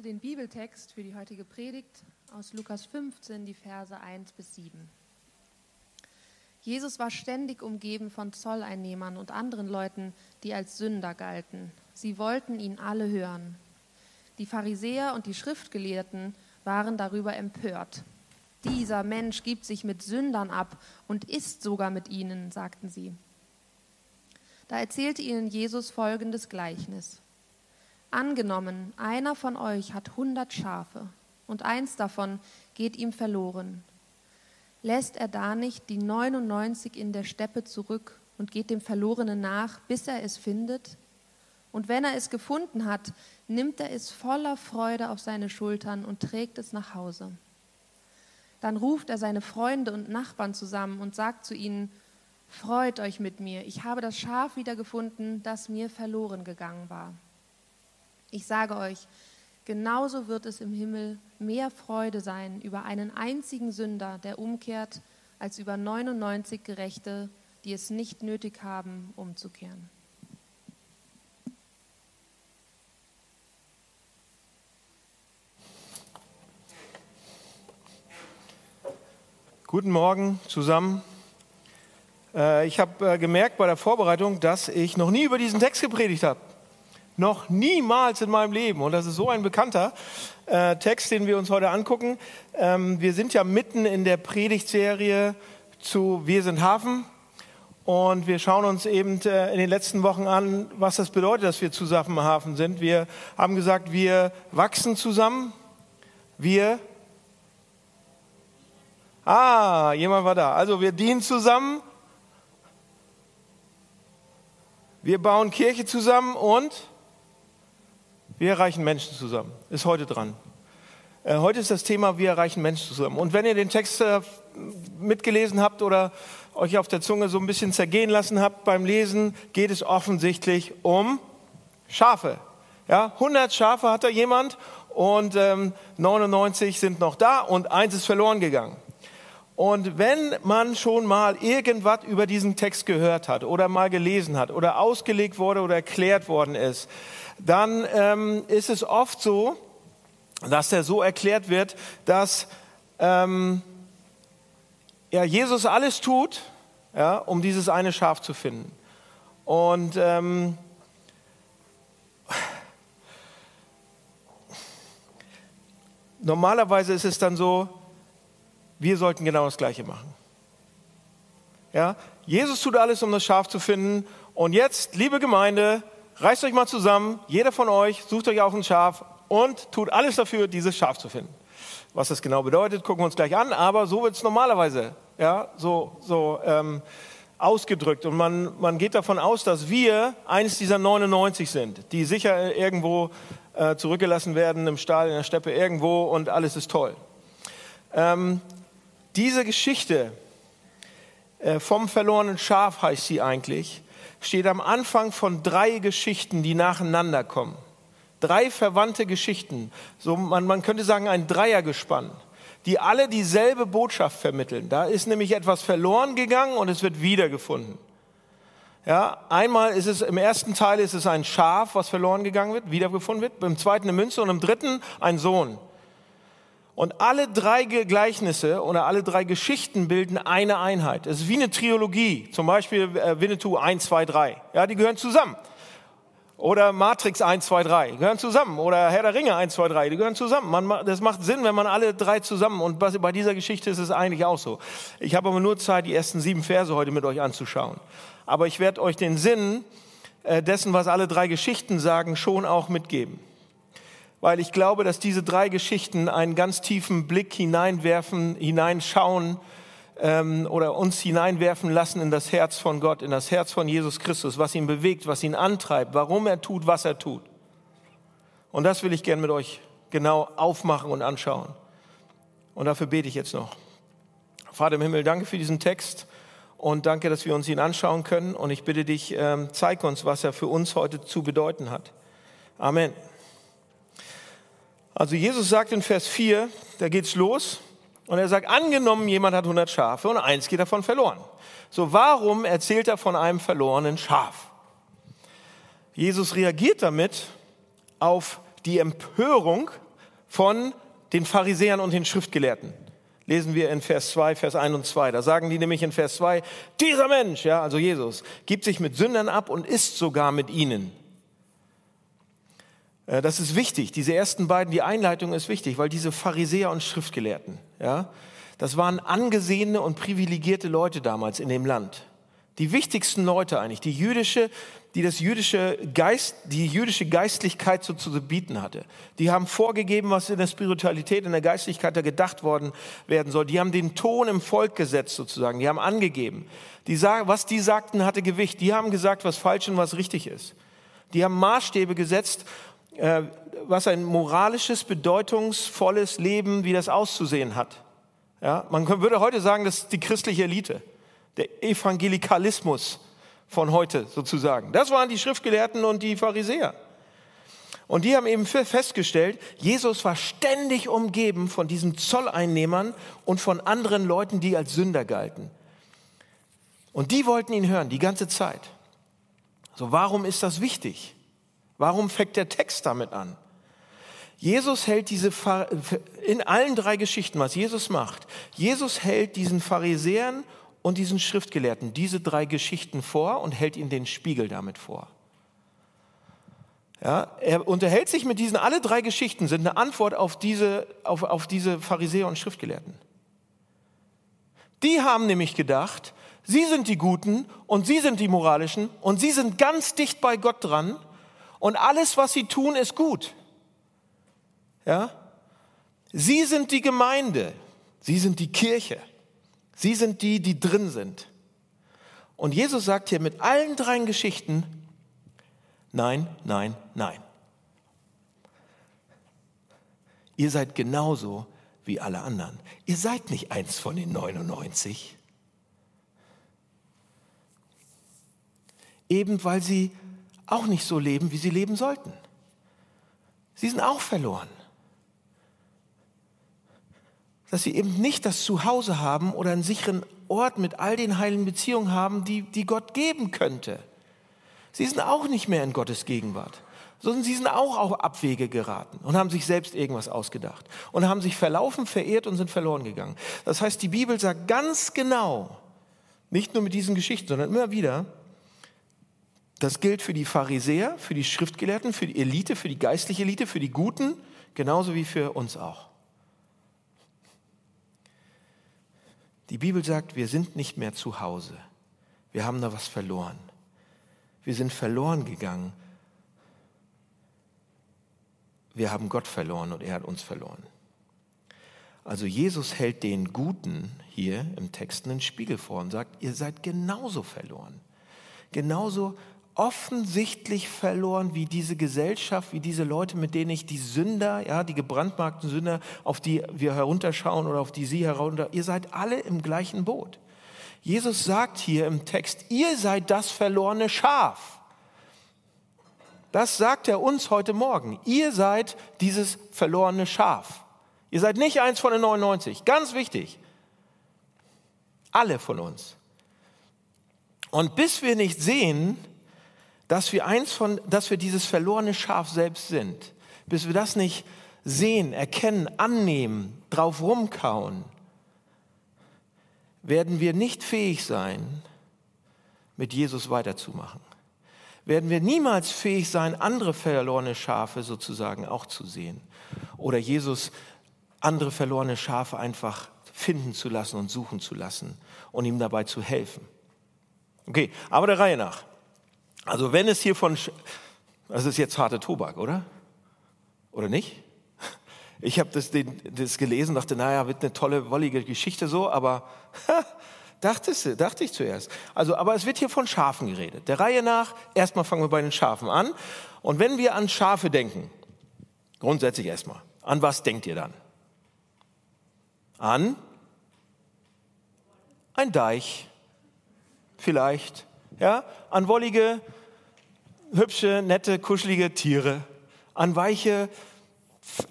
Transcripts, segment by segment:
lese den Bibeltext für die heutige Predigt aus Lukas 15, die Verse 1 bis 7. Jesus war ständig umgeben von Zolleinnehmern und anderen Leuten, die als Sünder galten. Sie wollten ihn alle hören. Die Pharisäer und die Schriftgelehrten waren darüber empört. Dieser Mensch gibt sich mit Sündern ab und isst sogar mit ihnen, sagten sie. Da erzählte ihnen Jesus folgendes Gleichnis. Angenommen, einer von euch hat hundert Schafe und eins davon geht ihm verloren. Lässt er da nicht die 99 in der Steppe zurück und geht dem Verlorenen nach, bis er es findet? Und wenn er es gefunden hat, nimmt er es voller Freude auf seine Schultern und trägt es nach Hause. Dann ruft er seine Freunde und Nachbarn zusammen und sagt zu ihnen, Freut euch mit mir, ich habe das Schaf wiedergefunden, das mir verloren gegangen war. Ich sage euch, genauso wird es im Himmel mehr Freude sein über einen einzigen Sünder, der umkehrt, als über 99 Gerechte, die es nicht nötig haben, umzukehren. Guten Morgen zusammen. Äh, ich habe äh, gemerkt bei der Vorbereitung, dass ich noch nie über diesen Text gepredigt habe. Noch niemals in meinem Leben. Und das ist so ein bekannter äh, Text, den wir uns heute angucken. Ähm, wir sind ja mitten in der Predigtserie zu Wir sind Hafen. Und wir schauen uns eben äh, in den letzten Wochen an, was das bedeutet, dass wir zusammen Hafen sind. Wir haben gesagt, wir wachsen zusammen. Wir Ah, jemand war da. Also wir dienen zusammen. Wir bauen Kirche zusammen und wir erreichen Menschen zusammen. Ist heute dran. Äh, heute ist das Thema, wir erreichen Menschen zusammen. Und wenn ihr den Text äh, mitgelesen habt oder euch auf der Zunge so ein bisschen zergehen lassen habt beim Lesen, geht es offensichtlich um Schafe. Ja, 100 Schafe hat da jemand und ähm, 99 sind noch da und eins ist verloren gegangen. Und wenn man schon mal irgendwas über diesen Text gehört hat oder mal gelesen hat oder ausgelegt wurde oder erklärt worden ist, dann ähm, ist es oft so, dass der so erklärt wird, dass ähm, ja, Jesus alles tut, ja, um dieses eine Schaf zu finden. Und ähm, normalerweise ist es dann so, wir sollten genau das Gleiche machen. Ja, Jesus tut alles, um das Schaf zu finden. Und jetzt, liebe Gemeinde, reißt euch mal zusammen, jeder von euch sucht euch auch ein Schaf und tut alles dafür, dieses Schaf zu finden. Was das genau bedeutet, gucken wir uns gleich an, aber so wird es normalerweise ja, so, so ähm, ausgedrückt. Und man, man geht davon aus, dass wir eines dieser 99 sind, die sicher irgendwo äh, zurückgelassen werden, im Stall, in der Steppe, irgendwo und alles ist toll. Ähm, diese Geschichte äh, vom verlorenen Schaf heißt sie eigentlich, steht am Anfang von drei Geschichten, die nacheinander kommen. Drei verwandte Geschichten. So, man, man könnte sagen, ein Dreiergespann, die alle dieselbe Botschaft vermitteln. Da ist nämlich etwas verloren gegangen und es wird wiedergefunden. Ja, einmal ist es, im ersten Teil ist es ein Schaf, was verloren gegangen wird, wiedergefunden wird. Im zweiten eine Münze und im dritten ein Sohn. Und alle drei Gleichnisse oder alle drei Geschichten bilden eine Einheit. Es ist wie eine Trilogie, zum Beispiel äh, Winnetou 1, 2, 3. Ja, die gehören zusammen. Oder Matrix 1, 2, 3, die gehören zusammen. Oder Herr der Ringe 1, 2, 3, die gehören zusammen. Man, das macht Sinn, wenn man alle drei zusammen, und bei dieser Geschichte ist es eigentlich auch so. Ich habe aber nur Zeit, die ersten sieben Verse heute mit euch anzuschauen. Aber ich werde euch den Sinn äh, dessen, was alle drei Geschichten sagen, schon auch mitgeben weil ich glaube, dass diese drei Geschichten einen ganz tiefen Blick hineinwerfen, hineinschauen ähm, oder uns hineinwerfen lassen in das Herz von Gott, in das Herz von Jesus Christus, was ihn bewegt, was ihn antreibt, warum er tut, was er tut. Und das will ich gern mit euch genau aufmachen und anschauen. Und dafür bete ich jetzt noch. Vater im Himmel, danke für diesen Text und danke, dass wir uns ihn anschauen können. Und ich bitte dich, ähm, zeig uns, was er für uns heute zu bedeuten hat. Amen. Also Jesus sagt in Vers 4, da geht's los und er sagt, angenommen jemand hat 100 Schafe und eins geht davon verloren. So, warum erzählt er von einem verlorenen Schaf? Jesus reagiert damit auf die Empörung von den Pharisäern und den Schriftgelehrten. Lesen wir in Vers 2, Vers 1 und 2. Da sagen die nämlich in Vers 2, dieser Mensch, ja, also Jesus, gibt sich mit Sündern ab und isst sogar mit ihnen. Äh, das ist wichtig. Diese ersten beiden, die Einleitung ist wichtig, weil diese Pharisäer und Schriftgelehrten, ja, das waren angesehene und privilegierte Leute damals in dem Land. Die wichtigsten Leute eigentlich, die jüdische, die das jüdische Geist, die jüdische Geistlichkeit so zu bieten hatte. Die haben vorgegeben, was in der Spiritualität, in der Geistlichkeit da gedacht worden werden soll. Die haben den Ton im Volk gesetzt sozusagen. Die haben angegeben. Die, was die sagten, hatte Gewicht. Die haben gesagt, was falsch und was richtig ist. Die haben Maßstäbe gesetzt äh, was ein moralisches, bedeutungsvolles Leben, wie das auszusehen hat. Ja, man würde heute sagen, das ist die christliche Elite, der Evangelikalismus von heute sozusagen. Das waren die Schriftgelehrten und die Pharisäer. Und die haben eben festgestellt, Jesus war ständig umgeben von diesen Zolleinnehmern und von anderen Leuten, die als Sünder galten. Und die wollten ihn hören, die ganze Zeit. So, warum ist das wichtig? Warum fängt der Text damit an? Jesus hält diese, in allen drei Geschichten, was Jesus macht, Jesus hält diesen Pharisäern und diesen Schriftgelehrten diese drei Geschichten vor und hält ihnen den Spiegel damit vor. Ja, er unterhält sich mit diesen, alle drei Geschichten sind eine Antwort auf diese, auf, auf diese Pharisäer und Schriftgelehrten. Die haben nämlich gedacht, sie sind die Guten und sie sind die Moralischen und sie sind ganz dicht bei Gott dran und alles, was sie tun, ist gut. Ja? Sie sind die Gemeinde, sie sind die Kirche, sie sind die, die drin sind. Und Jesus sagt hier mit allen drei Geschichten, nein, nein, nein. Ihr seid genauso wie alle anderen. Ihr seid nicht eins von den 99. Eben weil sie auch nicht so leben, wie sie leben sollten. Sie sind auch verloren. Dass sie eben nicht das Zuhause haben oder einen sicheren Ort mit all den heilen Beziehungen haben, die, die Gott geben könnte. Sie sind auch nicht mehr in Gottes Gegenwart, sondern sie sind auch auf Abwege geraten und haben sich selbst irgendwas ausgedacht und haben sich verlaufen, verehrt und sind verloren gegangen. Das heißt, die Bibel sagt ganz genau, nicht nur mit diesen Geschichten, sondern immer wieder, das gilt für die Pharisäer, für die Schriftgelehrten, für die Elite, für die geistliche Elite, für die Guten, genauso wie für uns auch. Die Bibel sagt, wir sind nicht mehr zu Hause. Wir haben da was verloren. Wir sind verloren gegangen. Wir haben Gott verloren und er hat uns verloren. Also Jesus hält den Guten hier im Text einen Spiegel vor und sagt, ihr seid genauso verloren. Genauso offensichtlich verloren wie diese Gesellschaft, wie diese Leute, mit denen ich die Sünder, ja, die gebrandmarkten Sünder, auf die wir herunterschauen oder auf die sie herunter, ihr seid alle im gleichen Boot. Jesus sagt hier im Text, ihr seid das verlorene Schaf. Das sagt er uns heute Morgen. Ihr seid dieses verlorene Schaf. Ihr seid nicht eins von den 99. Ganz wichtig. Alle von uns. Und bis wir nicht sehen, dass wir eins von, dass wir dieses verlorene Schaf selbst sind, bis wir das nicht sehen, erkennen, annehmen, drauf rumkauen, werden wir nicht fähig sein, mit Jesus weiterzumachen. Werden wir niemals fähig sein, andere verlorene Schafe sozusagen auch zu sehen. Oder Jesus andere verlorene Schafe einfach finden zu lassen und suchen zu lassen und ihm dabei zu helfen. Okay, aber der Reihe nach. Also wenn es hier von, das ist jetzt harte Tobak, oder? Oder nicht? Ich habe das, das gelesen, dachte, naja, wird eine tolle, wollige Geschichte so, aber ha, dachte, dachte ich zuerst. Also, aber es wird hier von Schafen geredet. Der Reihe nach, erstmal fangen wir bei den Schafen an. Und wenn wir an Schafe denken, grundsätzlich erstmal, an was denkt ihr dann? An ein Deich, vielleicht, ja, an wollige, hübsche, nette, kuschelige Tiere, an weiche,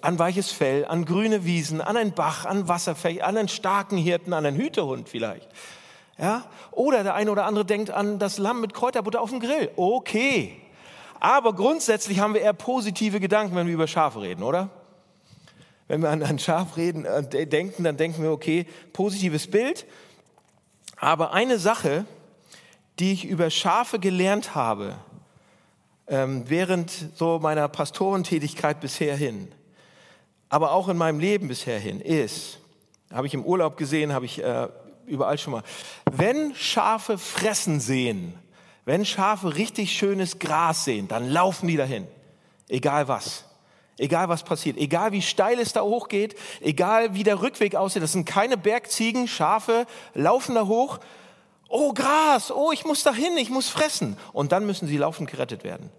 an weiches Fell, an grüne Wiesen, an einen Bach, an Wasserfächer, an einen starken Hirten, an einen Hütehund vielleicht. Ja? Oder der eine oder andere denkt an das Lamm mit Kräuterbutter auf dem Grill. Okay. Aber grundsätzlich haben wir eher positive Gedanken, wenn wir über Schafe reden, oder? Wenn wir an ein Schaf reden, äh, denken, dann denken wir, okay, positives Bild. Aber eine Sache, die ich über Schafe gelernt habe, ähm, während so meiner Pastorentätigkeit bisher hin, aber auch in meinem Leben bisher hin, ist, habe ich im Urlaub gesehen, habe ich äh, überall schon mal, wenn Schafe fressen sehen, wenn Schafe richtig schönes Gras sehen, dann laufen die dahin, egal was. Egal was passiert, egal wie steil es da hochgeht, egal wie der Rückweg aussieht, das sind keine Bergziegen, Schafe laufen da hoch. Oh Gras, oh ich muss dahin, ich muss fressen. Und dann müssen sie laufend gerettet werden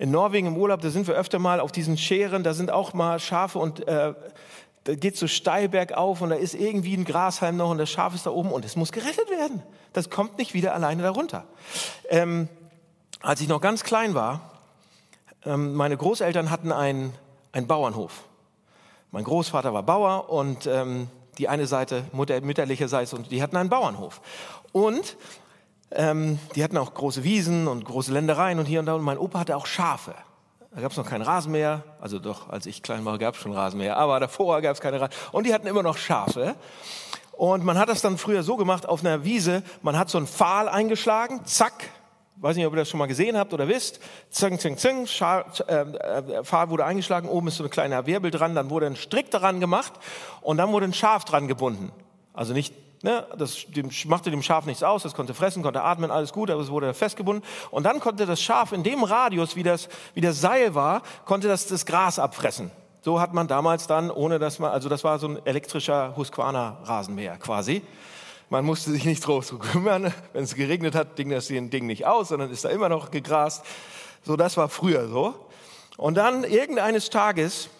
in Norwegen im Urlaub, da sind wir öfter mal auf diesen Scheren, da sind auch mal Schafe und äh, da geht so steil bergauf und da ist irgendwie ein Grashalm noch und das Schaf ist da oben und es muss gerettet werden. Das kommt nicht wieder alleine darunter. Ähm, als ich noch ganz klein war, ähm, meine Großeltern hatten einen, Bauernhof. Mein Großvater war Bauer und ähm, die eine Seite, mütterlicherseits, und die hatten einen Bauernhof. Und ähm, die hatten auch große Wiesen und große Ländereien und hier und da. Und mein Opa hatte auch Schafe. Da gab es noch keinen Rasenmäher. Also doch, als ich klein war, gab es schon Rasenmäher. Aber davor gab es keine Rasenmäher. Und die hatten immer noch Schafe. Und man hat das dann früher so gemacht auf einer Wiese. Man hat so einen Pfahl eingeschlagen. Zack. Weiß nicht, ob ihr das schon mal gesehen habt oder wisst. Zing, zing, zing. Schal, äh, äh, Pfahl wurde eingeschlagen. Oben ist so eine kleine Wirbel dran. Dann wurde ein Strick daran gemacht. Und dann wurde ein Schaf dran gebunden. Also nicht Ne, das machte dem Schaf nichts aus, es konnte fressen, konnte atmen, alles gut, aber es wurde festgebunden. Und dann konnte das Schaf in dem Radius, wie das, wie das Seil war, konnte das das Gras abfressen. So hat man damals dann, ohne dass man, also das war so ein elektrischer Husqvarna-Rasenmäher quasi. Man musste sich nicht drauf kümmern. Wenn es geregnet hat, ging das Ding nicht aus, sondern ist da immer noch gegrast. So, das war früher so. Und dann irgendeines Tages,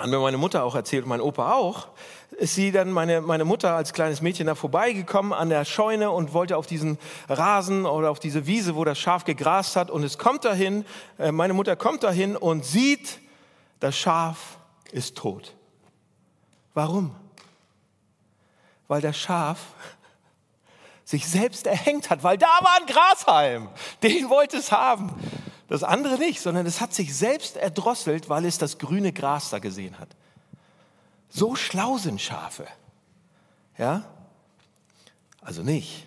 hat mir meine Mutter auch erzählt, mein Opa auch, ist sie dann, meine, meine Mutter als kleines Mädchen da vorbeigekommen an der Scheune und wollte auf diesen Rasen oder auf diese Wiese, wo das Schaf gegrast hat. Und es kommt dahin, äh, meine Mutter kommt dahin und sieht, das Schaf ist tot. Warum? Weil das Schaf sich selbst erhängt hat, weil da war ein Grashalm, den wollte es haben. Das andere nicht, sondern es hat sich selbst erdrosselt, weil es das grüne Gras da gesehen hat. So schlau sind Schafe. Ja? Also nicht.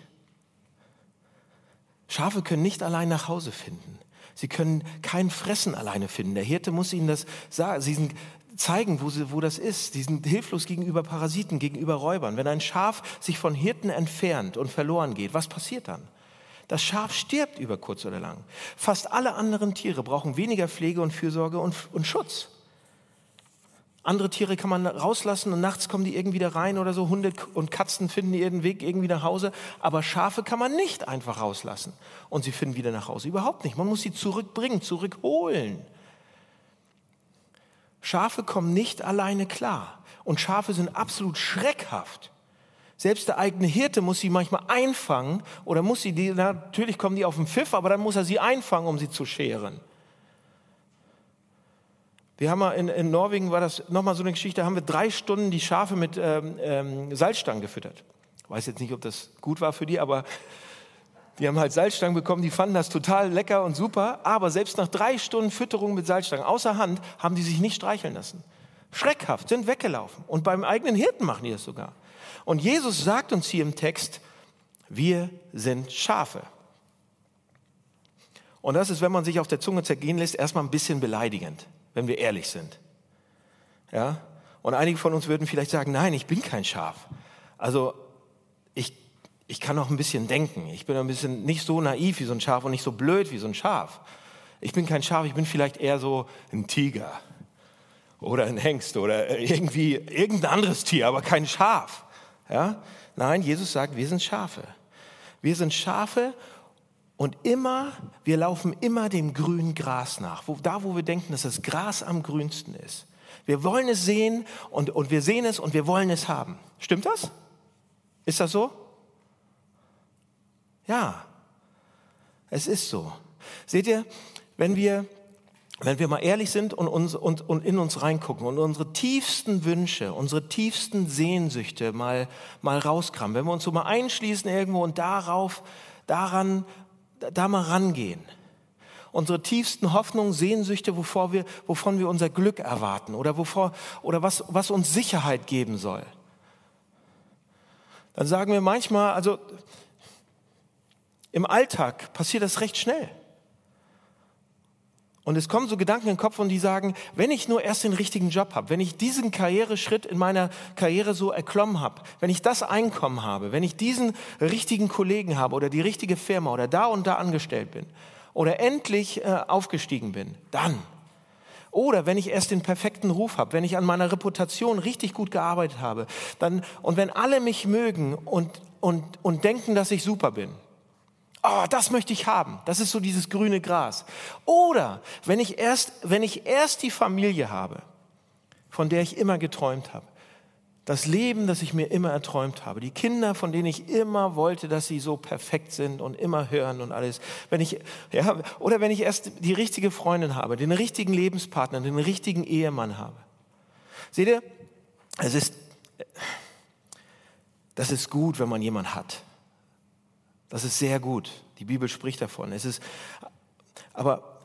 Schafe können nicht allein nach Hause finden. Sie können kein Fressen alleine finden. Der Hirte muss ihnen das sagen. Sie sind, zeigen, wo, sie, wo das ist. Sie sind hilflos gegenüber Parasiten, gegenüber Räubern. Wenn ein Schaf sich von Hirten entfernt und verloren geht, was passiert dann? Das Schaf stirbt über kurz oder lang. Fast alle anderen Tiere brauchen weniger Pflege und Fürsorge und, und Schutz. Andere Tiere kann man rauslassen und nachts kommen die irgendwie da rein oder so. Hunde und Katzen finden ihren Weg irgendwie nach Hause. Aber Schafe kann man nicht einfach rauslassen und sie finden wieder nach Hause. Überhaupt nicht. Man muss sie zurückbringen, zurückholen. Schafe kommen nicht alleine klar. Und Schafe sind absolut schreckhaft. Selbst der eigene Hirte muss sie manchmal einfangen oder muss sie, die, natürlich kommen die auf den Pfiff, aber dann muss er sie einfangen, um sie zu scheren. Wir haben mal in, in Norwegen, war das nochmal so eine Geschichte, haben wir drei Stunden die Schafe mit ähm, ähm, Salzstangen gefüttert. Ich weiß jetzt nicht, ob das gut war für die, aber die haben halt Salzstangen bekommen, die fanden das total lecker und super, aber selbst nach drei Stunden Fütterung mit Salzstangen außer Hand haben die sich nicht streicheln lassen. Schreckhaft, sind weggelaufen. Und beim eigenen Hirten machen die das sogar. Und Jesus sagt uns hier im Text, wir sind Schafe. Und das ist, wenn man sich auf der Zunge zergehen lässt, erstmal ein bisschen beleidigend wenn wir ehrlich sind. Ja? Und einige von uns würden vielleicht sagen, nein, ich bin kein Schaf. Also ich, ich kann auch ein bisschen denken. Ich bin ein bisschen nicht so naiv wie so ein Schaf und nicht so blöd wie so ein Schaf. Ich bin kein Schaf, ich bin vielleicht eher so ein Tiger oder ein Hengst oder irgendwie irgendein anderes Tier, aber kein Schaf. Ja? Nein, Jesus sagt, wir sind Schafe. Wir sind Schafe und immer, wir laufen immer dem grünen Gras nach, wo, da wo wir denken, dass das Gras am grünsten ist. Wir wollen es sehen und, und wir sehen es und wir wollen es haben. Stimmt das? Ist das so? Ja, es ist so. Seht ihr, wenn wir, wenn wir mal ehrlich sind und, uns, und, und in uns reingucken und unsere tiefsten Wünsche, unsere tiefsten Sehnsüchte mal, mal rauskramen, wenn wir uns so mal einschließen irgendwo und darauf, daran da mal rangehen unsere tiefsten Hoffnungen, Sehnsüchte, wovor wir, wovon wir unser Glück erwarten oder, wovor, oder was, was uns Sicherheit geben soll. Dann sagen wir manchmal, also im Alltag passiert das recht schnell. Und es kommen so Gedanken in den Kopf und die sagen, wenn ich nur erst den richtigen Job habe, wenn ich diesen Karriereschritt in meiner Karriere so erklommen habe, wenn ich das Einkommen habe, wenn ich diesen richtigen Kollegen habe oder die richtige Firma oder da und da angestellt bin oder endlich äh, aufgestiegen bin, dann. Oder wenn ich erst den perfekten Ruf habe, wenn ich an meiner Reputation richtig gut gearbeitet habe, dann, und wenn alle mich mögen und, und, und denken, dass ich super bin, oh, das möchte ich haben. Das ist so dieses grüne Gras. Oder wenn ich erst, wenn ich erst die Familie habe, von der ich immer geträumt habe. Das Leben, das ich mir immer erträumt habe. Die Kinder, von denen ich immer wollte, dass sie so perfekt sind und immer hören und alles. Wenn ich, ja, oder wenn ich erst die richtige Freundin habe, den richtigen Lebenspartner, den richtigen Ehemann habe. Seht ihr, es ist, das ist gut, wenn man jemanden hat. Das ist sehr gut. Die Bibel spricht davon. Es ist, aber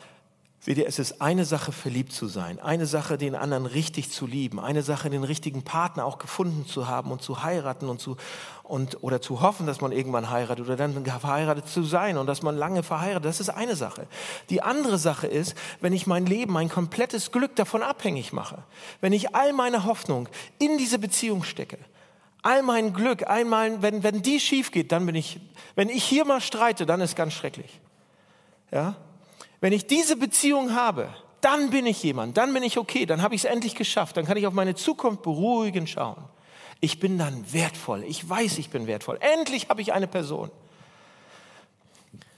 seht ihr, es ist eine Sache, verliebt zu sein, eine Sache, den anderen richtig zu lieben, eine Sache, den richtigen Partner auch gefunden zu haben und zu heiraten und zu, und, oder zu hoffen, dass man irgendwann heiratet oder dann verheiratet zu sein und dass man lange verheiratet. Das ist eine Sache. Die andere Sache ist, wenn ich mein Leben, mein komplettes Glück davon abhängig mache, wenn ich all meine Hoffnung in diese Beziehung stecke, all mein Glück, einmal, wenn, wenn die schief geht, dann bin ich, wenn ich hier mal streite, dann ist ganz schrecklich. Ja? Wenn ich diese Beziehung habe, dann bin ich jemand, dann bin ich okay, dann habe ich es endlich geschafft, dann kann ich auf meine Zukunft beruhigend schauen. Ich bin dann wertvoll, ich weiß, ich bin wertvoll. Endlich habe ich eine Person.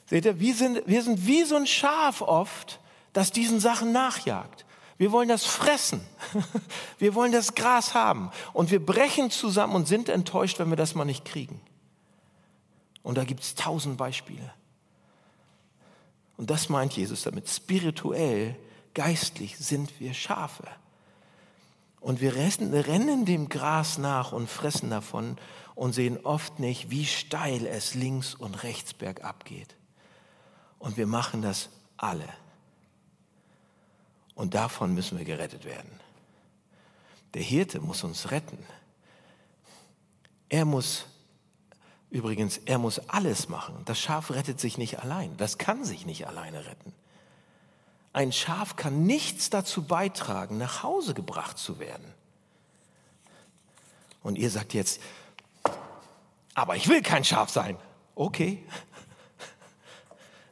Seht ihr, wir sind, wir sind wie so ein Schaf oft, das diesen Sachen nachjagt. Wir wollen das fressen. Wir wollen das Gras haben. Und wir brechen zusammen und sind enttäuscht, wenn wir das mal nicht kriegen. Und da gibt es tausend Beispiele. Und das meint Jesus damit. Spirituell, geistlich sind wir Schafe. Und wir rennen dem Gras nach und fressen davon und sehen oft nicht, wie steil es links und rechts bergab geht. Und wir machen das alle. Und davon müssen wir gerettet werden. Der Hirte muss uns retten. Er muss, übrigens, er muss alles machen. Das Schaf rettet sich nicht allein. Das kann sich nicht alleine retten. Ein Schaf kann nichts dazu beitragen, nach Hause gebracht zu werden. Und ihr sagt jetzt, aber ich will kein Schaf sein. Okay.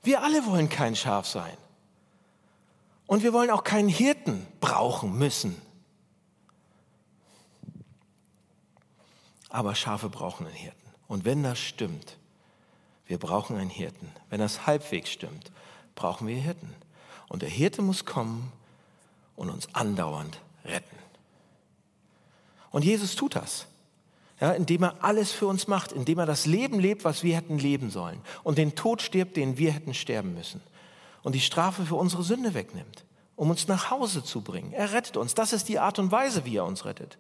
Wir alle wollen kein Schaf sein. Und wir wollen auch keinen Hirten brauchen müssen. Aber Schafe brauchen einen Hirten. Und wenn das stimmt, wir brauchen einen Hirten. Wenn das halbwegs stimmt, brauchen wir Hirten. Und der Hirte muss kommen und uns andauernd retten. Und Jesus tut das, ja, indem er alles für uns macht, indem er das Leben lebt, was wir hätten leben sollen und den Tod stirbt, den wir hätten sterben müssen und die Strafe für unsere Sünde wegnimmt, um uns nach Hause zu bringen. Er rettet uns. Das ist die Art und Weise, wie er uns rettet.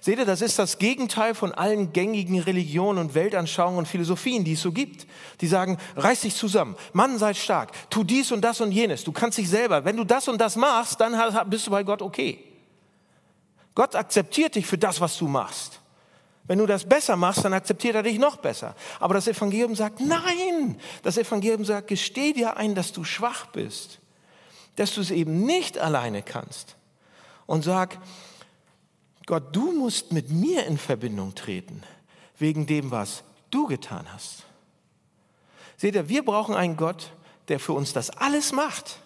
Seht ihr, das ist das Gegenteil von allen gängigen Religionen und Weltanschauungen und Philosophien, die es so gibt. Die sagen, reiß dich zusammen, Mann, sei stark, tu dies und das und jenes. Du kannst dich selber, wenn du das und das machst, dann bist du bei Gott okay. Gott akzeptiert dich für das, was du machst. Wenn du das besser machst, dann akzeptiert er dich noch besser. Aber das Evangelium sagt, nein, das Evangelium sagt, gesteh dir ein, dass du schwach bist, dass du es eben nicht alleine kannst. Und sag, Gott, du musst mit mir in Verbindung treten, wegen dem, was du getan hast. Seht ihr, wir brauchen einen Gott, der für uns das alles macht,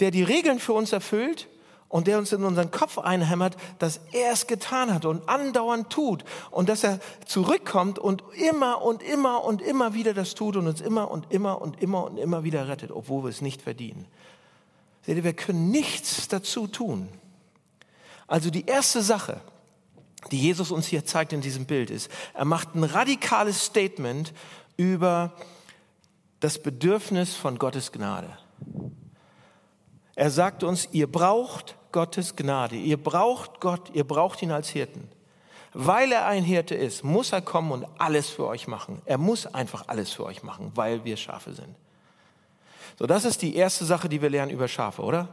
der die Regeln für uns erfüllt und der uns in unseren Kopf einhämmert, dass er es getan hat und andauernd tut und dass er zurückkommt und immer und immer und immer wieder das tut und uns immer und immer und immer und immer wieder rettet, obwohl wir es nicht verdienen. Seht ihr, wir können nichts dazu tun. Also die erste Sache, die Jesus uns hier zeigt in diesem Bild, ist, er macht ein radikales Statement über das Bedürfnis von Gottes Gnade. Er sagt uns, ihr braucht Gottes Gnade. Ihr braucht Gott, ihr braucht ihn als Hirten. Weil er ein Hirte ist, muss er kommen und alles für euch machen. Er muss einfach alles für euch machen, weil wir Schafe sind. So, das ist die erste Sache, die wir lernen über Schafe, oder?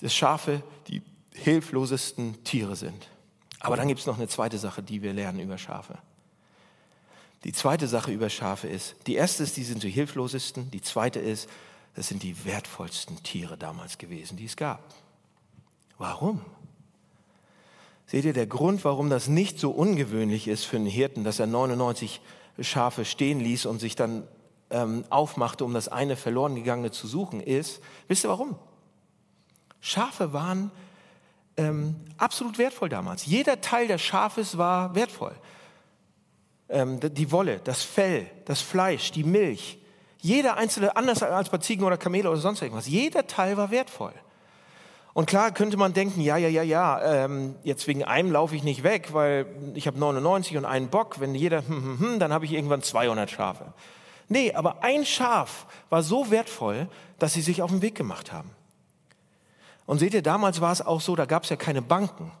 Dass Schafe die hilflosesten Tiere sind. Aber dann gibt es noch eine zweite Sache, die wir lernen über Schafe. Die zweite Sache über Schafe ist, die erste ist, die sind die hilflosesten. Die zweite ist, das sind die wertvollsten Tiere damals gewesen, die es gab. Warum? Seht ihr, der Grund, warum das nicht so ungewöhnlich ist für einen Hirten, dass er 99 Schafe stehen ließ und sich dann ähm, aufmachte, um das eine verloren gegangene zu suchen, ist, wisst ihr warum? Schafe waren ähm, absolut wertvoll damals. Jeder Teil des Schafes war wertvoll. Ähm, die Wolle, das Fell, das Fleisch, die Milch. Jeder einzelne, anders als bei Ziegen oder Kamele oder sonst irgendwas, jeder Teil war wertvoll. Und klar könnte man denken, ja, ja, ja, ja, ähm, jetzt wegen einem laufe ich nicht weg, weil ich habe 99 und einen Bock. Wenn jeder, hm, hm, hm, dann habe ich irgendwann 200 Schafe. Nee, aber ein Schaf war so wertvoll, dass sie sich auf den Weg gemacht haben. Und seht ihr, damals war es auch so, da gab es ja keine Banken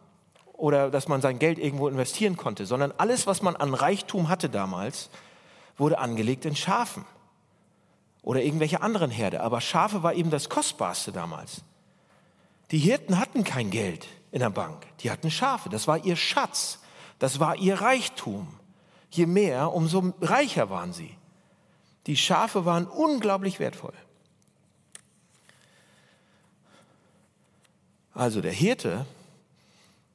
oder dass man sein Geld irgendwo investieren konnte, sondern alles, was man an Reichtum hatte damals, wurde angelegt in Schafen oder irgendwelche anderen Herde. Aber Schafe war eben das Kostbarste damals. Die Hirten hatten kein Geld in der Bank, die hatten Schafe, das war ihr Schatz, das war ihr Reichtum. Je mehr, umso reicher waren sie. Die Schafe waren unglaublich wertvoll. Also der Hirte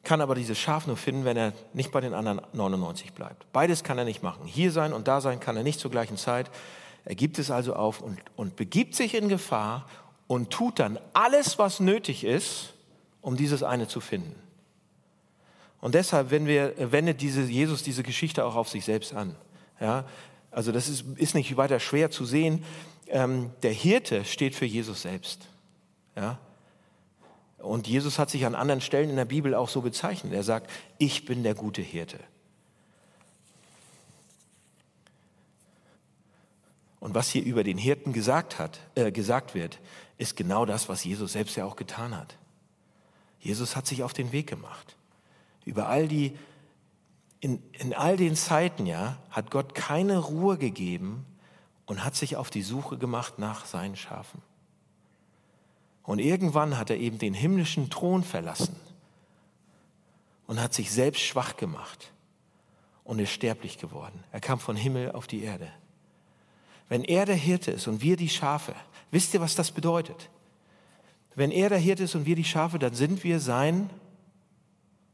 kann aber dieses Schaf nur finden, wenn er nicht bei den anderen 99 bleibt. Beides kann er nicht machen. Hier sein und da sein kann er nicht zur gleichen Zeit. Er gibt es also auf und, und begibt sich in Gefahr und tut dann alles, was nötig ist, um dieses eine zu finden. Und deshalb wenn wir, wendet diese, Jesus diese Geschichte auch auf sich selbst an. Ja, also das ist, ist nicht weiter schwer zu sehen. Ähm, der Hirte steht für Jesus selbst. Ja? Und Jesus hat sich an anderen Stellen in der Bibel auch so bezeichnet. Er sagt, ich bin der gute Hirte. Und was hier über den Hirten gesagt, hat, äh, gesagt wird, ist genau das, was Jesus selbst ja auch getan hat. Jesus hat sich auf den Weg gemacht. Über all die, in, in all den Zeiten, ja, hat Gott keine Ruhe gegeben und hat sich auf die Suche gemacht nach seinen Schafen. Und irgendwann hat er eben den himmlischen Thron verlassen und hat sich selbst schwach gemacht und ist sterblich geworden. Er kam von Himmel auf die Erde. Wenn er der Hirte ist und wir die Schafe, wisst ihr, was das bedeutet? Wenn er der Hirte ist und wir die Schafe, dann sind wir sein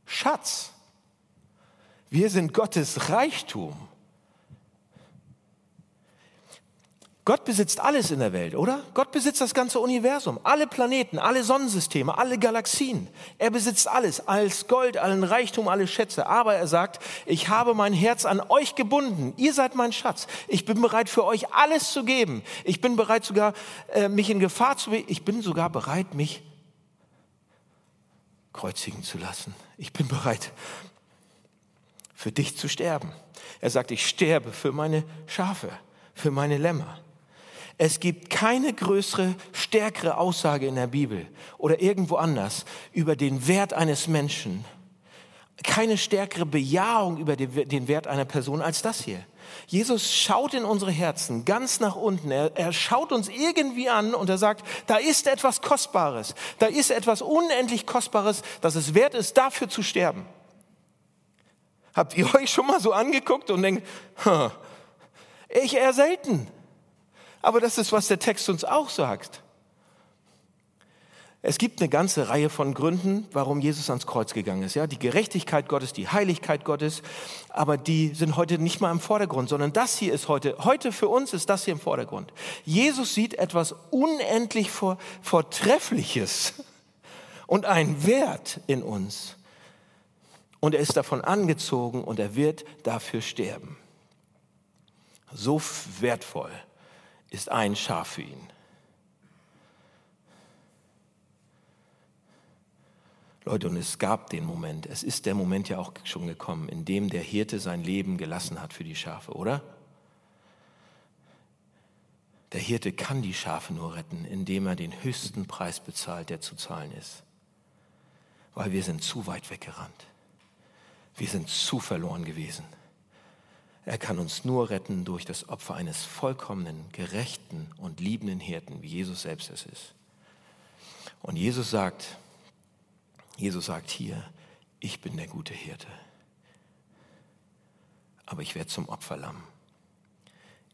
Schatz. Wir sind Gottes Reichtum. Gott besitzt alles in der Welt, oder? Gott besitzt das ganze Universum, alle Planeten, alle Sonnensysteme, alle Galaxien. Er besitzt alles, alles Gold, allen Reichtum, alle Schätze. Aber er sagt, ich habe mein Herz an euch gebunden. Ihr seid mein Schatz. Ich bin bereit für euch alles zu geben. Ich bin bereit sogar, äh, mich in Gefahr zu, ich bin sogar bereit, mich kreuzigen zu lassen. Ich bin bereit, für dich zu sterben. Er sagt, ich sterbe für meine Schafe, für meine Lämmer. Es gibt keine größere, stärkere Aussage in der Bibel oder irgendwo anders über den Wert eines Menschen. Keine stärkere Bejahung über den Wert einer Person als das hier. Jesus schaut in unsere Herzen ganz nach unten. Er, er, schaut uns irgendwie an und er sagt, da ist etwas Kostbares. Da ist etwas unendlich Kostbares, dass es wert ist, dafür zu sterben. Habt ihr euch schon mal so angeguckt und denkt, ich eher selten. Aber das ist, was der Text uns auch sagt. Es gibt eine ganze Reihe von Gründen, warum Jesus ans Kreuz gegangen ist. Ja, die Gerechtigkeit Gottes, die Heiligkeit Gottes, aber die sind heute nicht mal im Vordergrund, sondern das hier ist heute, heute für uns ist das hier im Vordergrund. Jesus sieht etwas unendlich vor, Vortreffliches und einen Wert in uns. Und er ist davon angezogen und er wird dafür sterben. So wertvoll ist ein Schaf für ihn. Leute, und es gab den Moment, es ist der Moment ja auch schon gekommen, in dem der Hirte sein Leben gelassen hat für die Schafe, oder? Der Hirte kann die Schafe nur retten, indem er den höchsten Preis bezahlt, der zu zahlen ist. Weil wir sind zu weit weggerannt. Wir sind zu verloren gewesen. Er kann uns nur retten durch das Opfer eines vollkommenen, gerechten und liebenden Hirten, wie Jesus selbst es ist. Und Jesus sagt, Jesus sagt hier, ich bin der gute Hirte, aber ich werde zum Opferlamm.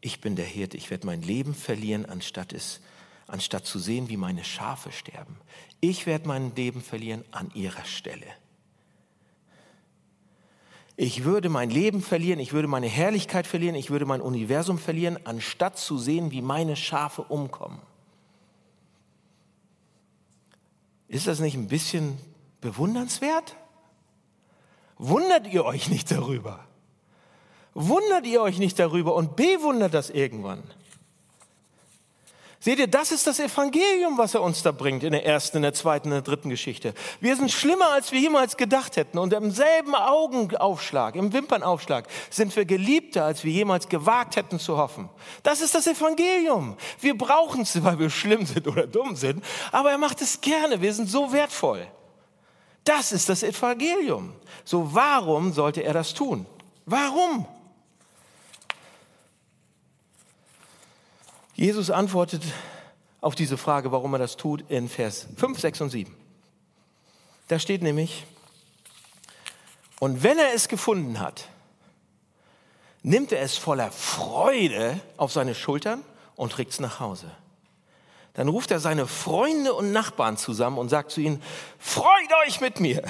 Ich bin der Hirte, ich werde mein Leben verlieren, anstatt es anstatt zu sehen, wie meine Schafe sterben. Ich werde mein Leben verlieren an ihrer Stelle. Ich würde mein Leben verlieren, ich würde meine Herrlichkeit verlieren, ich würde mein Universum verlieren, anstatt zu sehen, wie meine Schafe umkommen. Ist das nicht ein bisschen bewundernswert? Wundert ihr euch nicht darüber? Wundert ihr euch nicht darüber und bewundert das irgendwann? Seht ihr, das ist das Evangelium, was er uns da bringt in der ersten, in der zweiten, in der dritten Geschichte. Wir sind schlimmer, als wir jemals gedacht hätten. Und im selben Augenaufschlag, im Wimpernaufschlag, sind wir geliebter, als wir jemals gewagt hätten zu hoffen. Das ist das Evangelium. Wir brauchen es, weil wir schlimm sind oder dumm sind. Aber er macht es gerne. Wir sind so wertvoll. Das ist das Evangelium. So, warum sollte er das tun? Warum? Jesus antwortet auf diese Frage, warum er das tut, in Vers 5, 6 und 7. Da steht nämlich, und wenn er es gefunden hat, nimmt er es voller Freude auf seine Schultern und trägt es nach Hause. Dann ruft er seine Freunde und Nachbarn zusammen und sagt zu ihnen, freut euch mit mir.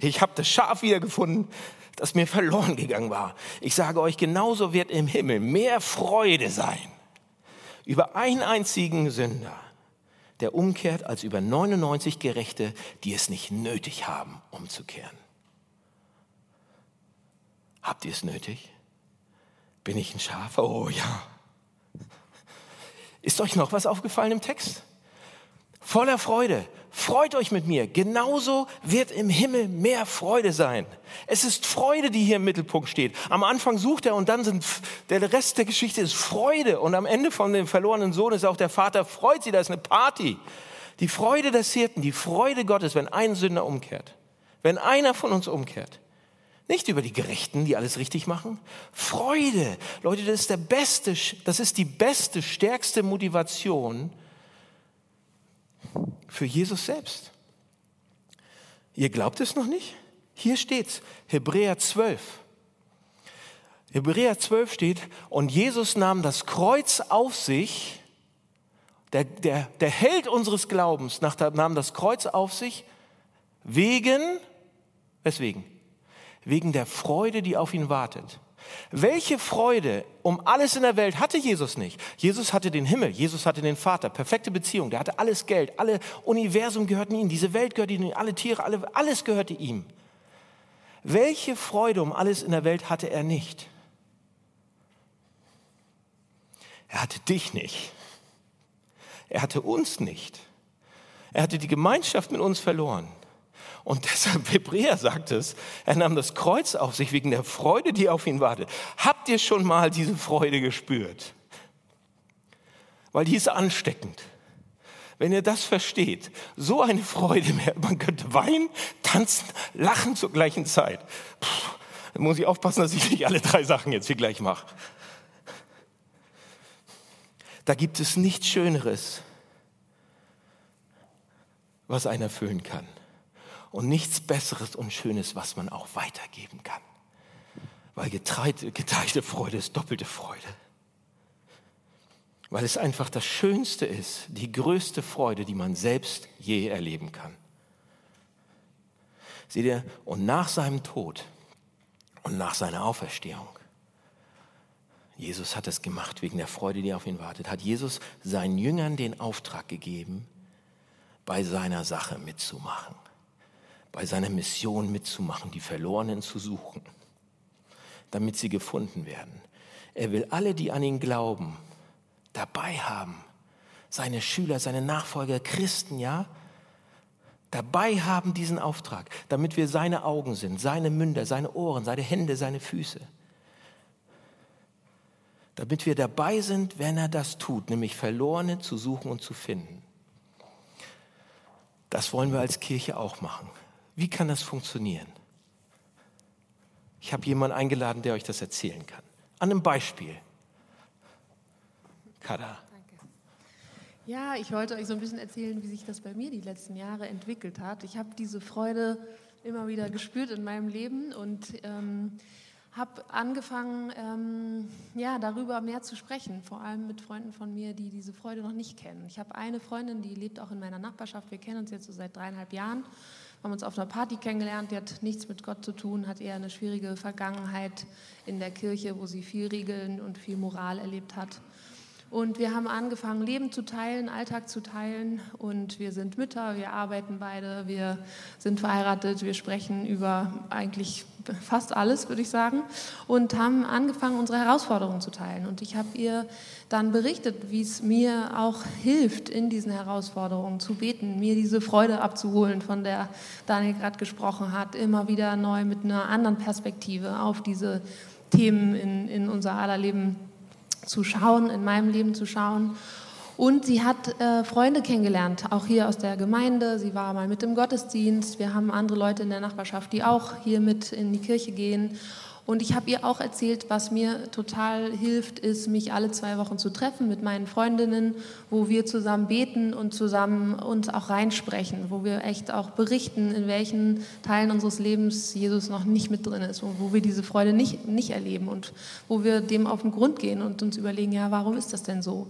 Ich habe das Schaf wiedergefunden, das mir verloren gegangen war. Ich sage euch, genauso wird im Himmel mehr Freude sein über einen einzigen Sünder, der umkehrt, als über 99 Gerechte, die es nicht nötig haben, umzukehren. Habt ihr es nötig? Bin ich ein Schaf? Oh ja. Ist euch noch was aufgefallen im Text? Voller Freude Freut euch mit mir. Genauso wird im Himmel mehr Freude sein. Es ist Freude, die hier im Mittelpunkt steht. Am Anfang sucht er und dann sind der Rest der Geschichte ist Freude. Und am Ende von dem verlorenen Sohn ist auch der Vater freut sich. Da ist eine Party. Die Freude des Hirten, die Freude Gottes, wenn ein Sünder umkehrt. Wenn einer von uns umkehrt. Nicht über die Gerechten, die alles richtig machen. Freude. Leute, das ist der beste, das ist die beste, stärkste Motivation, für Jesus selbst. Ihr glaubt es noch nicht? Hier steht's, Hebräer 12. Hebräer 12 steht, und Jesus nahm das Kreuz auf sich, der, der, der Held unseres Glaubens nahm das Kreuz auf sich, wegen, weswegen? Wegen der Freude, die auf ihn wartet. Welche Freude um alles in der Welt hatte Jesus nicht? Jesus hatte den Himmel, Jesus hatte den Vater, perfekte Beziehung, der hatte alles Geld, alle Universum gehörten ihm, diese Welt gehörte ihm, alle Tiere, alle, alles gehörte ihm. Welche Freude um alles in der Welt hatte er nicht? Er hatte dich nicht. Er hatte uns nicht. Er hatte die Gemeinschaft mit uns verloren. Und deshalb, Hebräer sagt es, er nahm das Kreuz auf sich wegen der Freude, die auf ihn wartet. Habt ihr schon mal diese Freude gespürt? Weil die ist ansteckend. Wenn ihr das versteht, so eine Freude mehr, man könnte weinen, tanzen, lachen zur gleichen Zeit. Puh, da muss ich aufpassen, dass ich nicht alle drei Sachen jetzt hier gleich mache. Da gibt es nichts Schöneres, was einen erfüllen kann und nichts Besseres und Schönes, was man auch weitergeben kann. Weil geteilte, geteilte Freude ist doppelte Freude. Weil es einfach das Schönste ist, die größte Freude, die man selbst je erleben kann. Seht ihr, und nach seinem Tod und nach seiner Auferstehung, Jesus hat es gemacht wegen der Freude, die auf ihn wartet, hat Jesus seinen Jüngern den Auftrag gegeben, bei seiner Sache mitzumachen bei seiner Mission mitzumachen, die Verlorenen zu suchen, damit sie gefunden werden. Er will alle, die an ihn glauben, dabei haben. Seine Schüler, seine Nachfolger, Christen, ja, dabei haben diesen Auftrag, damit wir seine Augen sind, seine Münder, seine Ohren, seine Hände, seine Füße. Damit wir dabei sind, wenn er das tut, nämlich Verlorene zu suchen und zu finden. Das wollen wir als Kirche auch machen. Wie kann das funktionieren? Ich habe jemanden eingeladen, der euch das erzählen kann. An einem Beispiel. Kada. Ja, ich wollte euch so ein bisschen erzählen, wie sich das bei mir die letzten Jahre entwickelt hat. Ich habe diese Freude immer wieder gespürt in meinem Leben und ähm, habe angefangen, ähm, ja, darüber mehr zu sprechen, vor allem mit Freunden von mir, die diese Freude noch nicht kennen. Ich habe eine Freundin, die lebt auch in meiner Nachbarschaft. Wir kennen uns jetzt so seit dreieinhalb Jahren. Wir haben uns auf einer Party kennengelernt. Die hat nichts mit Gott zu tun, hat eher eine schwierige Vergangenheit in der Kirche, wo sie viel Regeln und viel Moral erlebt hat. Und wir haben angefangen, Leben zu teilen, Alltag zu teilen. Und wir sind Mütter, wir arbeiten beide, wir sind verheiratet, wir sprechen über eigentlich fast alles, würde ich sagen. Und haben angefangen, unsere Herausforderungen zu teilen. Und ich habe ihr dann berichtet, wie es mir auch hilft, in diesen Herausforderungen zu beten, mir diese Freude abzuholen, von der Daniel gerade gesprochen hat, immer wieder neu mit einer anderen Perspektive auf diese Themen in, in unser aller Leben zu schauen, in meinem Leben zu schauen. Und sie hat äh, Freunde kennengelernt, auch hier aus der Gemeinde. Sie war mal mit im Gottesdienst. Wir haben andere Leute in der Nachbarschaft, die auch hier mit in die Kirche gehen. Und ich habe ihr auch erzählt, was mir total hilft, ist, mich alle zwei Wochen zu treffen mit meinen Freundinnen, wo wir zusammen beten und zusammen uns auch reinsprechen, wo wir echt auch berichten, in welchen Teilen unseres Lebens Jesus noch nicht mit drin ist und wo wir diese Freude nicht, nicht erleben und wo wir dem auf den Grund gehen und uns überlegen, ja, warum ist das denn so?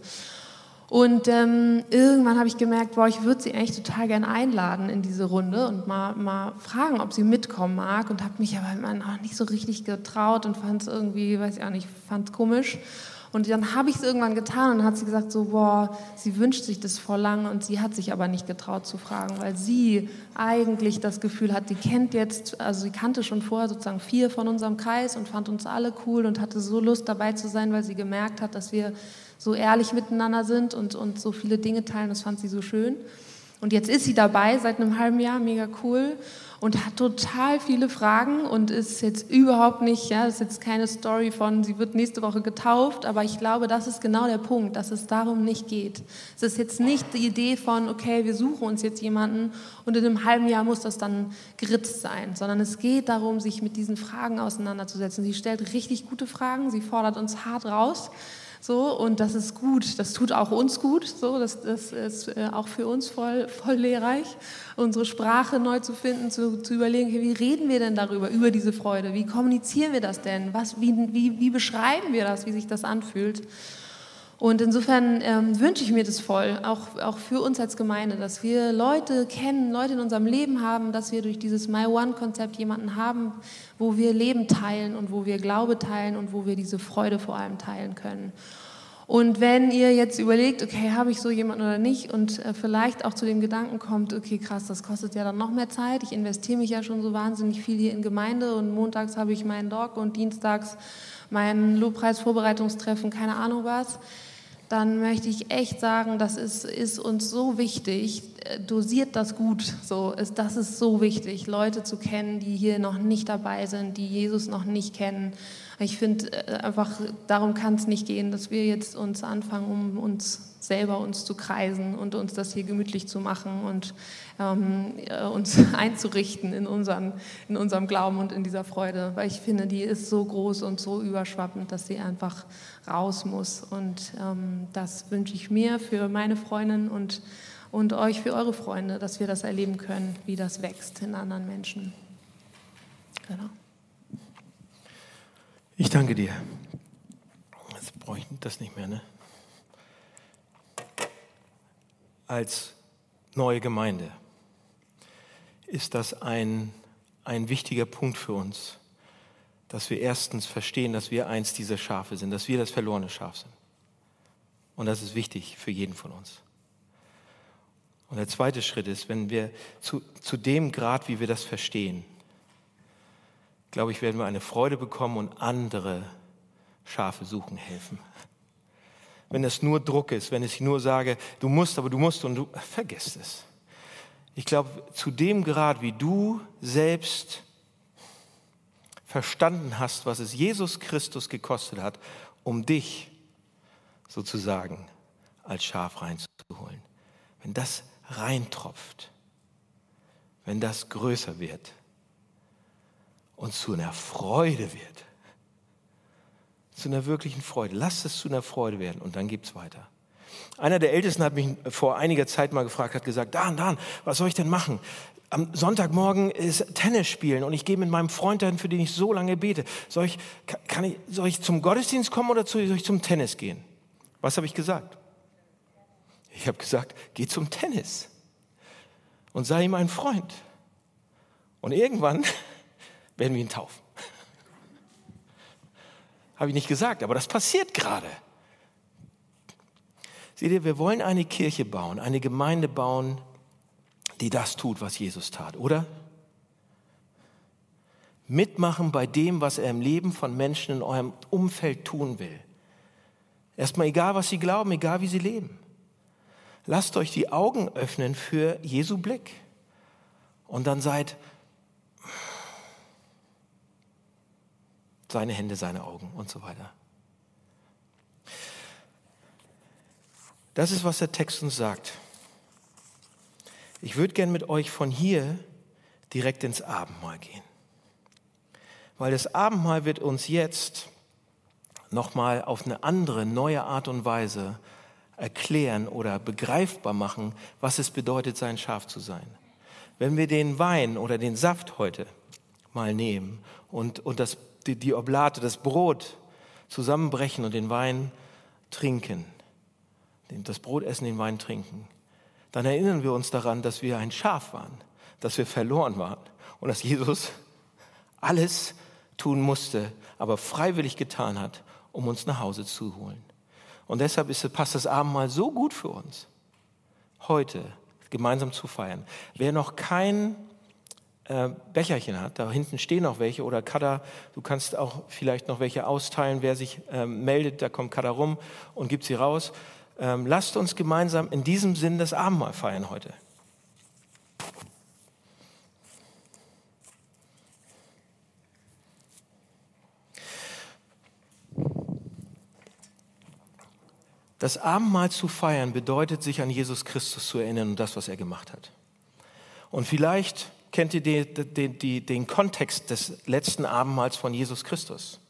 Und ähm, irgendwann habe ich gemerkt, boah, ich würde sie eigentlich total gerne einladen in diese Runde und mal, mal fragen, ob sie mitkommen mag. Und habe mich aber auch nicht so richtig getraut und fand es irgendwie, weiß ich auch nicht, fand es komisch. Und dann habe ich es irgendwann getan und dann hat sie gesagt, so, boah, sie wünscht sich das vor lang und sie hat sich aber nicht getraut zu fragen, weil sie eigentlich das Gefühl hat, sie kennt jetzt, also sie kannte schon vorher sozusagen vier von unserem Kreis und fand uns alle cool und hatte so Lust dabei zu sein, weil sie gemerkt hat, dass wir so ehrlich miteinander sind und, und so viele Dinge teilen. Das fand sie so schön. Und jetzt ist sie dabei seit einem halben Jahr, mega cool und hat total viele Fragen und ist jetzt überhaupt nicht, ja, das ist jetzt keine Story von, sie wird nächste Woche getauft, aber ich glaube, das ist genau der Punkt, dass es darum nicht geht. Es ist jetzt nicht die Idee von, okay, wir suchen uns jetzt jemanden und in einem halben Jahr muss das dann geritzt sein, sondern es geht darum, sich mit diesen Fragen auseinanderzusetzen. Sie stellt richtig gute Fragen, sie fordert uns hart raus so, und das ist gut, das tut auch uns gut, so, das, das ist äh, auch für uns voll, voll lehrreich, unsere Sprache neu zu finden, zu, zu überlegen, wie reden wir denn darüber, über diese Freude, wie kommunizieren wir das denn, Was, wie, wie, wie beschreiben wir das, wie sich das anfühlt. Und insofern ähm, wünsche ich mir das voll, auch, auch für uns als Gemeinde, dass wir Leute kennen, Leute in unserem Leben haben, dass wir durch dieses My One-Konzept jemanden haben, wo wir Leben teilen und wo wir Glaube teilen und wo wir diese Freude vor allem teilen können. Und wenn ihr jetzt überlegt, okay, habe ich so jemanden oder nicht? Und äh, vielleicht auch zu dem Gedanken kommt, okay, krass, das kostet ja dann noch mehr Zeit, ich investiere mich ja schon so wahnsinnig viel hier in Gemeinde und montags habe ich meinen Dog und dienstags mein Lobpreisvorbereitungstreffen, keine Ahnung was, dann möchte ich echt sagen, das ist, ist uns so wichtig, äh, dosiert das gut. So ist, das ist so wichtig, Leute zu kennen, die hier noch nicht dabei sind, die Jesus noch nicht kennen. Ich finde äh, einfach, darum kann es nicht gehen, dass wir jetzt uns anfangen, um uns selber uns zu kreisen und uns das hier gemütlich zu machen und ähm, äh, uns einzurichten in, unseren, in unserem Glauben und in dieser Freude. Weil ich finde, die ist so groß und so überschwappend, dass sie einfach raus muss. Und ähm, das wünsche ich mir für meine Freundin und, und euch für eure Freunde, dass wir das erleben können, wie das wächst in anderen Menschen. Genau. Ich danke dir. Jetzt brauche ich das nicht mehr, ne? als neue Gemeinde ist das ein, ein wichtiger Punkt für uns, dass wir erstens verstehen, dass wir eins dieser Schafe sind, dass wir das verlorene Schaf sind. Und das ist wichtig für jeden von uns. Und der zweite Schritt ist, wenn wir zu, zu dem Grad, wie wir das verstehen, glaube ich, werden wir eine Freude bekommen und andere Schafe suchen helfen wenn es nur Druck ist, wenn ich nur sage, du musst, aber du musst und du, vergiss es. Ich glaube, zu dem Grad, wie du selbst verstanden hast, was es Jesus Christus gekostet hat, um dich sozusagen als Schaf reinzuholen. Wenn das reintropft, wenn das größer wird und zu einer Freude wird. Zu einer wirklichen Freude. Lasst es zu einer Freude werden und dann gibt es weiter. Einer der Ältesten hat mich vor einiger Zeit mal gefragt, hat gesagt, Dan, Dan, was soll ich denn machen? Am Sonntagmorgen ist Tennis spielen und ich gehe mit meinem Freund dahin, für den ich so lange bete. Soll ich, kann ich, soll ich zum Gottesdienst kommen oder soll ich zum Tennis gehen? Was habe ich gesagt? Ich habe gesagt, geh zum Tennis und sei ihm ein Freund. Und irgendwann werden wir ihn taufen. Habe ich nicht gesagt, aber das passiert gerade. Seht ihr, wir wollen eine Kirche bauen, eine Gemeinde bauen, die das tut, was Jesus tat, oder? Mitmachen bei dem, was er im Leben von Menschen in eurem Umfeld tun will. Erstmal egal, was sie glauben, egal, wie sie leben. Lasst euch die Augen öffnen für Jesu Blick. Und dann seid seine Hände, seine Augen und so weiter. Das ist, was der Text uns sagt. Ich würde gern mit euch von hier direkt ins Abendmahl gehen. Weil das Abendmahl wird uns jetzt nochmal auf eine andere, neue Art und Weise erklären oder begreifbar machen, was es bedeutet, sein Schaf zu sein. Wenn wir den Wein oder den Saft heute mal nehmen und, und das, die, die Oblate, das Brot zusammenbrechen und den Wein trinken, das Brot essen, den Wein trinken, dann erinnern wir uns daran, dass wir ein Schaf waren, dass wir verloren waren und dass Jesus alles tun musste, aber freiwillig getan hat, um uns nach Hause zu holen. Und deshalb ist, passt das Abendmahl so gut für uns, heute gemeinsam zu feiern. Wer noch kein äh, Becherchen hat, da hinten stehen noch welche, oder Kada, du kannst auch vielleicht noch welche austeilen, wer sich äh, meldet, da kommt Kada rum und gibt sie raus. Ähm, lasst uns gemeinsam in diesem Sinn das Abendmahl feiern heute. Das Abendmahl zu feiern bedeutet, sich an Jesus Christus zu erinnern und das, was er gemacht hat. Und vielleicht kennt ihr den, den, den Kontext des letzten Abendmahls von Jesus Christus.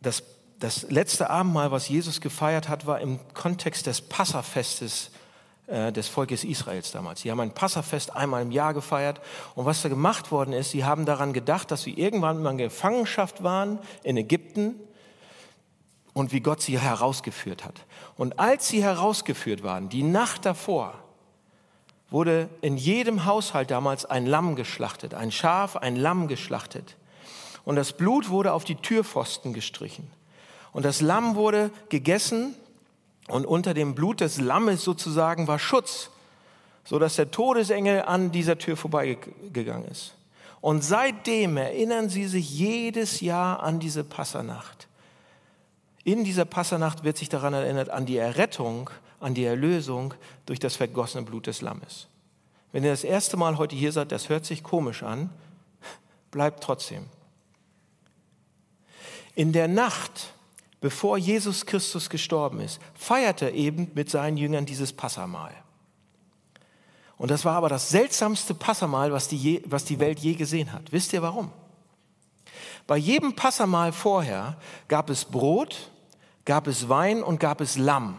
Das, das letzte Abendmahl, was Jesus gefeiert hat, war im Kontext des Passafestes äh, des Volkes Israels damals. Sie haben ein Passafest einmal im Jahr gefeiert und was da gemacht worden ist, sie haben daran gedacht, dass sie irgendwann mal in Gefangenschaft waren in Ägypten und wie Gott sie herausgeführt hat. Und als sie herausgeführt waren, die Nacht davor, wurde in jedem Haushalt damals ein Lamm geschlachtet, ein Schaf, ein Lamm geschlachtet. Und das Blut wurde auf die Türpfosten gestrichen. Und das Lamm wurde gegessen und unter dem Blut des Lammes sozusagen war Schutz, so dass der Todesengel an dieser Tür vorbeigegangen ist. Und seitdem erinnern sie sich jedes Jahr an diese Passernacht. In dieser Passernacht wird sich daran erinnert, an die Errettung, an die Erlösung durch das vergossene Blut des Lammes. Wenn ihr das erste Mal heute hier seid, das hört sich komisch an, bleibt trotzdem. In der Nacht, bevor Jesus Christus gestorben ist, feierte er eben mit seinen Jüngern dieses Passamahl. Und das war aber das seltsamste Passamahl, was die, je, was die Welt je gesehen hat. Wisst ihr warum? Bei jedem Passamahl vorher gab es Brot gab es Wein und gab es Lamm.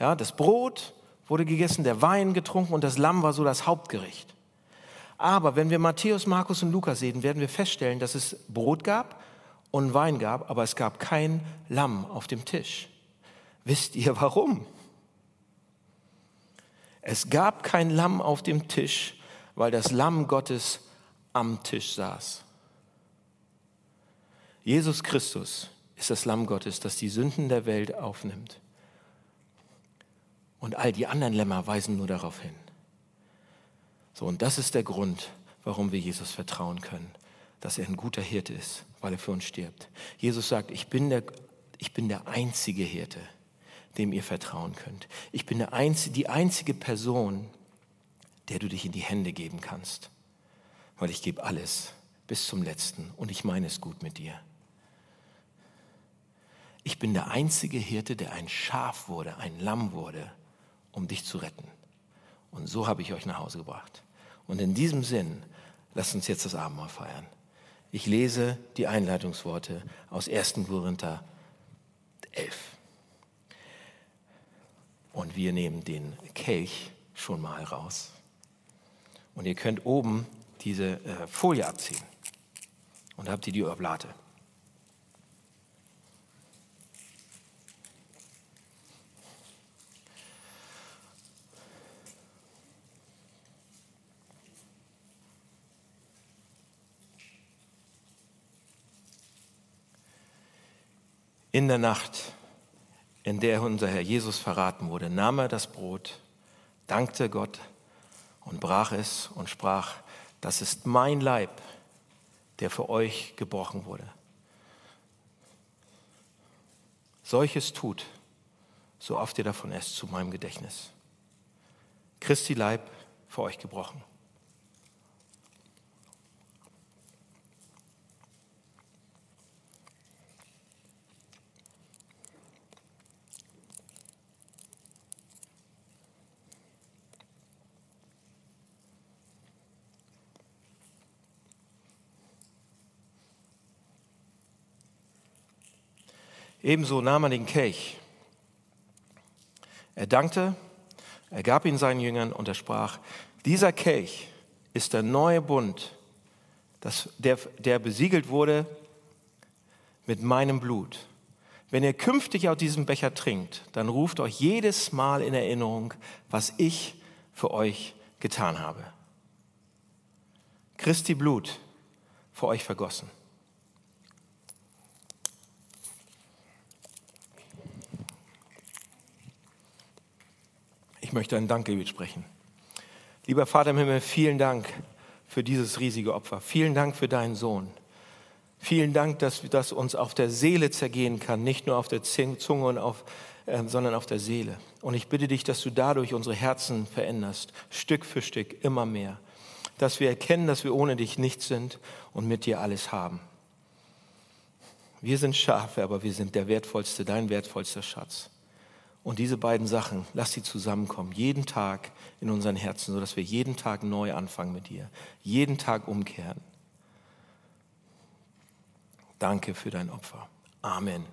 Ja, das Brot wurde gegessen, der Wein getrunken und das Lamm war so das Hauptgericht. Aber wenn wir Matthäus, Markus und Lukas sehen, werden wir feststellen, dass es Brot gab und Wein gab, aber es gab kein Lamm auf dem Tisch. Wisst ihr warum? Es gab kein Lamm auf dem Tisch, weil das Lamm Gottes am Tisch saß. Jesus Christus ist das Lamm Gottes, das die Sünden der Welt aufnimmt. Und all die anderen Lämmer weisen nur darauf hin. So, und das ist der Grund, warum wir Jesus vertrauen können, dass er ein guter Hirte ist, weil er für uns stirbt. Jesus sagt, ich bin der, ich bin der einzige Hirte, dem ihr vertrauen könnt. Ich bin der einzige, die einzige Person, der du dich in die Hände geben kannst, weil ich gebe alles bis zum letzten und ich meine es gut mit dir. Ich bin der einzige Hirte, der ein Schaf wurde, ein Lamm wurde, um dich zu retten. Und so habe ich euch nach Hause gebracht. Und in diesem Sinn, lasst uns jetzt das Abendmahl feiern. Ich lese die Einleitungsworte aus 1. Korinther 11. Und wir nehmen den Kelch schon mal raus. Und ihr könnt oben diese äh, Folie abziehen. Und habt ihr die Oblate. In der Nacht, in der unser Herr Jesus verraten wurde, nahm er das Brot, dankte Gott und brach es und sprach, das ist mein Leib, der für euch gebrochen wurde. Solches tut, so oft ihr davon esst, zu meinem Gedächtnis. Christi Leib für euch gebrochen. Ebenso nahm er den Kelch. Er dankte, er gab ihn seinen Jüngern und er sprach, dieser Kelch ist der neue Bund, das, der, der besiegelt wurde mit meinem Blut. Wenn ihr künftig aus diesem Becher trinkt, dann ruft euch jedes Mal in Erinnerung, was ich für euch getan habe. Christi Blut für euch vergossen. Ich möchte ein Dankgebet sprechen. Lieber Vater im Himmel, vielen Dank für dieses riesige Opfer. Vielen Dank für deinen Sohn. Vielen Dank, dass das uns auf der Seele zergehen kann, nicht nur auf der Zunge, und auf, äh, sondern auf der Seele. Und ich bitte dich, dass du dadurch unsere Herzen veränderst, Stück für Stück, immer mehr. Dass wir erkennen, dass wir ohne dich nichts sind und mit dir alles haben. Wir sind Schafe, aber wir sind der wertvollste, dein wertvollster Schatz. Und diese beiden Sachen, lass sie zusammenkommen, jeden Tag in unseren Herzen, sodass wir jeden Tag neu anfangen mit dir, jeden Tag umkehren. Danke für dein Opfer. Amen.